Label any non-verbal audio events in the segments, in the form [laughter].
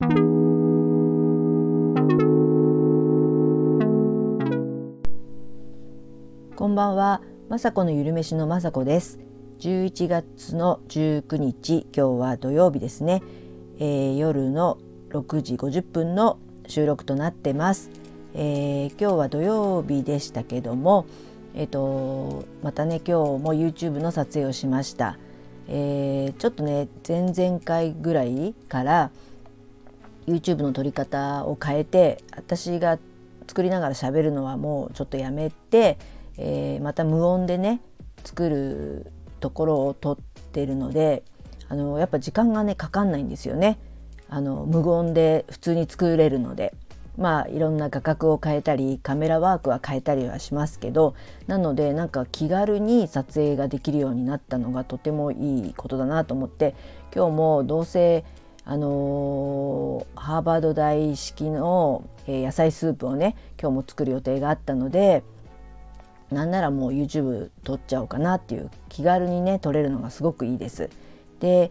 こんばんは、まさこのゆるめしのまさこです。11月の19日今日は土曜日ですね、えー、夜の6時50分の収録となってます、えー、今日は土曜日でしたけどもえっ、ー、とまたね今日も YouTube の撮影をしました、えちょっとね前々回ぐらいから YouTube の撮り方を変えて私が作りながら喋るのはもうちょっとやめて、えー、また無音でね作るところを撮ってるのであのやっぱ時間がねかかんないんですよね。あの無音で普通に作れるので。まあいろんな画角を変えたりカメラワークは変えたりはしますけどなのでなんか気軽に撮影ができるようになったのがとてもいいことだなと思って今日もどうせあのー、ハーバード大式の、え、野菜スープをね今日も作る予定があったのでなんならもう YouTube 撮っちゃおうかなっていう気軽にね撮れるのがすごくいいです。で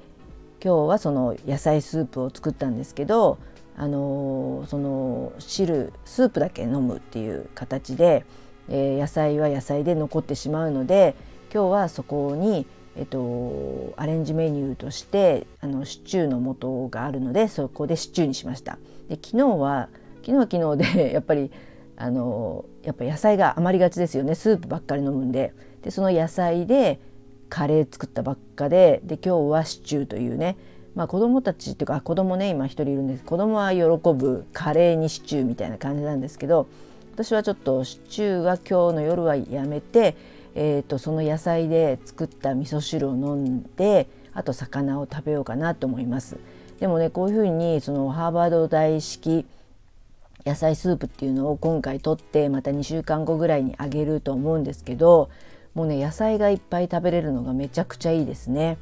今日はその野菜スープを作ったんですけどあのー、その汁スープだけ飲むっていう形で、えー、野菜は野菜で残ってしまうので今日はそこにえっと、アレンジメニューとしてあのシチューの素があるのでそこでシチューにしました。で昨日は昨日は昨日で [laughs] やっぱりあのやっぱ野菜が余りがちですよね。スープばっかり飲むんで。でその野菜でカレー作ったばっかでで今日はシチューというね。まあ子供たちっていうか子供ね今一人いるんです。子供は喜ぶカレーにシチューみたいな感じなんですけど私はちょっとシチューは今日の夜はやめてえーと、その野菜で作った味噌汁を飲んであと魚を食べようかなと思います。でもねこういうふうにそのハーバード大式野菜スープっていうのを今回取ってまた2週間後ぐらいにあげると思うんですけどもうね野菜がいっぱい食べれるのがめちゃくちゃいいですね。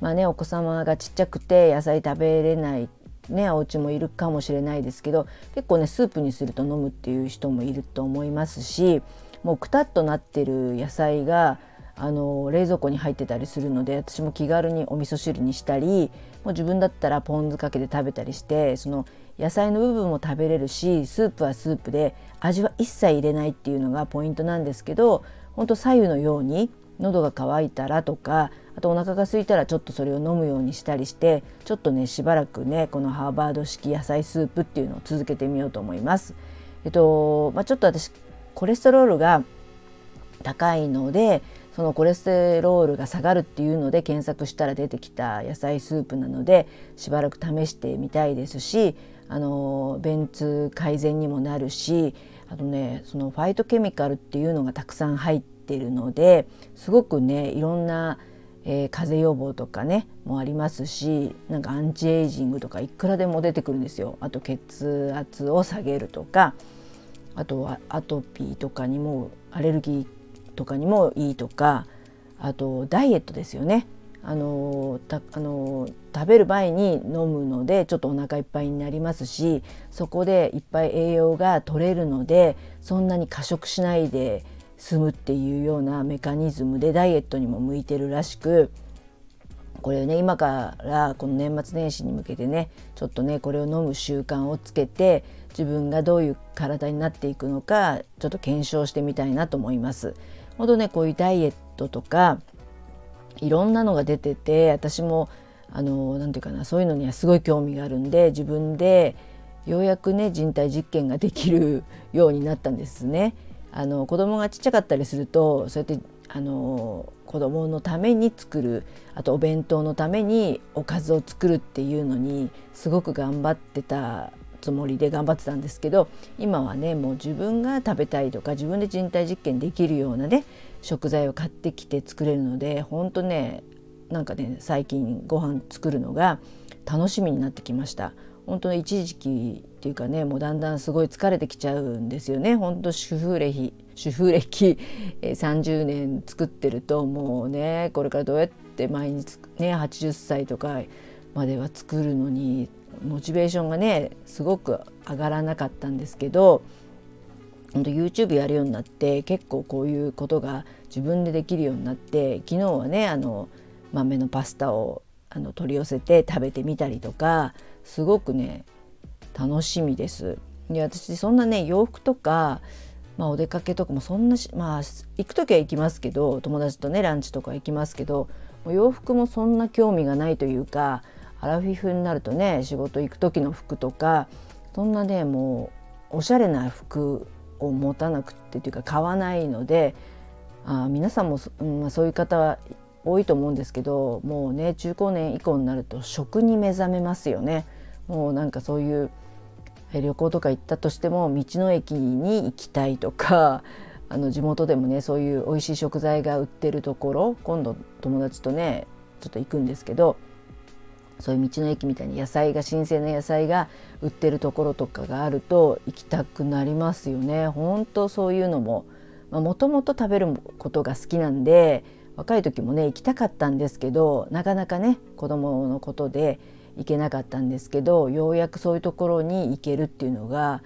まあねお子様がちっちゃくて野菜食べれないねお家もいるかもしれないですけど結構ねスープにすると飲むっていう人もいると思いますしもうくたっとなってる野菜があの冷蔵庫に入ってたりするので私も気軽にお味噌汁にしたりもう自分だったらポン酢かけて食べたりしてその野菜の部分も食べれるしスープはスープで味は一切入れないっていうのがポイントなんですけど本当左右のように喉が渇いたらとかあとお腹が空いたらちょっとそれを飲むようにしたりしてちょっとねしばらくねこのハーバード式野菜スープっていうのを続けてみようと思います。えっとまあ、ちょっと私コレステロールが高いのでそのコレステロールが下がるっていうので検索したら出てきた野菜スープなのでしばらく試してみたいですしあの便通改善にもなるしあとねそのファイトケミカルっていうのがたくさん入ってるのですごくねいろんな、えー、風邪予防とかねもありますしなんかアンチエイジングとかいくらでも出てくるんですよ。あと血圧を下げるとかあとはアトピーとかにもアレルギーとかにもいいとかあとダイエットですよね。あのたあの食べる前に飲むのでちょっとお腹いっぱいになりますしそこでいっぱい栄養が取れるのでそんなに過食しないで済むっていうようなメカニズムでダイエットにも向いてるらしくこれね今からこの年末年始に向けてねちょっとねこれを飲む習慣をつけて自分がどういう体になっていくのかちょっと検証してみたいなと思います。ほどねこういうダイエットとかいろんなのが出てて私もあの何て言うかなそういうのにはすごい興味があるんで自分でようやくね人体実験ができるようになったんですね。あの子供がちっちゃかったりするとそうやってあの子供のために作るあとお弁当のためにおかずを作るっていうのにすごく頑張ってたつもりで頑張ってたんですけど今はねもう自分が食べたいとか自分で人体実験できるようなね食材を買ってきて作れるのでほんとねなんかね最近ご飯作るのが楽しみになってきました。本当に一時期っていうかねもうだんだんすごい疲れてきちゃうんですよね。本当主婦歴主婦歴30年作ってるともうねこれからどうやって毎日ね80歳とかまでは作るのにモチベーションがねすごく上がらなかったんですけど本当 YouTube やるようになって結構こういうことが自分でできるようになって昨日はねあの豆のパスタをあの取り寄せて食べてみたりとかすごくね楽しみです。で私そんなね洋服とか、まあ、お出かけとかもそんなまあ行く時は行きますけど友達とねランチとか行きますけどもう洋服もそんな興味がないというかアラフィフになるとね仕事行く時の服とかそんなねもうおしゃれな服を持たなくてというか買わないのであ皆さんも、うんま、そういう方は多いと思うんですけどもうね中高年以降になると食に目覚めますよね。もうなんかそういう旅行とか行ったとしても道の駅に行きたいとか [laughs] あの地元でもねそういう美味しい食材が売ってるところ今度友達とねちょっと行くんですけどそういう道の駅みたいに野菜が新鮮な野菜が売ってるところとかがあると行きたくなりますよね。本当そういうのももともと食べることが好きなんで若い時もね行きたかったんですけどなかなかね子供のことで行けなかったんですけどようやくそういうところに行けるっていうのが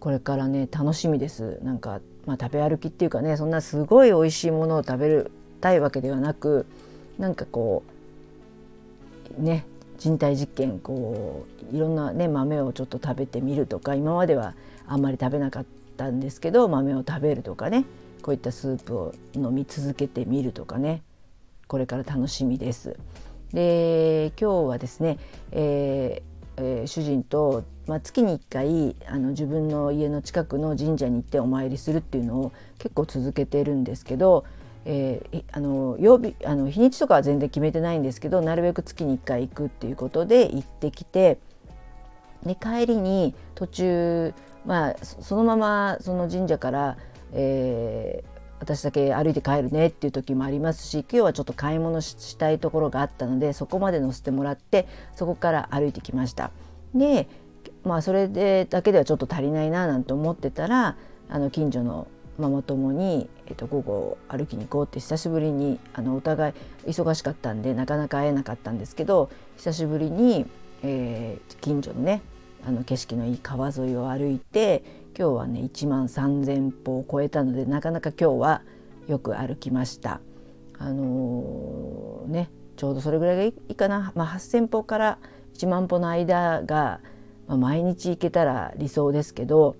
これからね楽しみです。なんかまあ、食べ歩きっていうかねそんなすごい美味しいものを食べるたいわけではなくなんかこうね人体実験こういろんなね豆をちょっと食べてみるとか今まではあんまり食べなかったんですけど豆を食べるとかねこういったスープを飲み続けてみるとかねこれから楽しみです。で今日はですね、えーえー、主人と、まあ、月に1回あの自分の家の近くの神社に行ってお参りするっていうのを結構続けてるんですけどえー、あの曜日あの日にちとかは全然決めてないんですけどなるべく月に1回行くっていうことで行ってきてで帰りに途中まあそのままその神社から、えー、私だけ歩いて帰るねっていう時もありますし今日はちょっと買い物したいところがあったのでそこまで乗せてもらってそこから歩いてきました。でまあそれでだけではちょっと足りないななんて思ってたらあの近所のママ友に、えっと、午後歩きに行こうって久しぶりにあのお互い忙しかったんでなかなか会えなかったんですけど久しぶりに、えー、近所のねあの景色のいい川沿いを歩いて今日はね1万3,000歩を超えたのでなかなか今日はよく歩きました。あのー、ねちょうどそれぐらいがいいかな、まあ、8,000歩から1万歩の間が、まあ、毎日行けたら理想ですけど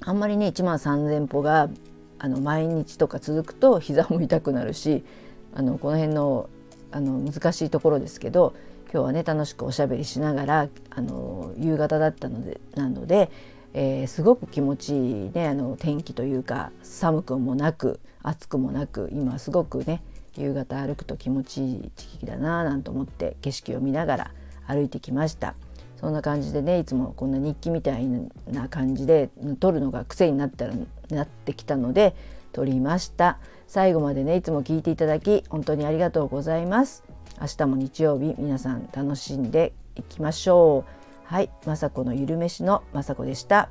あんまりね1万3,000歩があの毎日とか続くと膝も痛くなるしあのこの辺のあの難しいところですけど今日はね楽しくおしゃべりしながらあの夕方だったのでなので、えー、すごく気持ちいい、ね、あの天気というか寒くもなく暑くもなく今すごくね夕方歩くと気持ちいい時期だななんて思って景色を見ながら歩いてきました。そんな感じでねいつもこんな日記みたいな感じで撮るのが癖になったらなってきたので撮りました。最後までねいつも聞いていただき本当にありがとうございます。明日も日曜日皆さん楽しんでいきましょう。はい、雅子のゆるめしの雅子でした。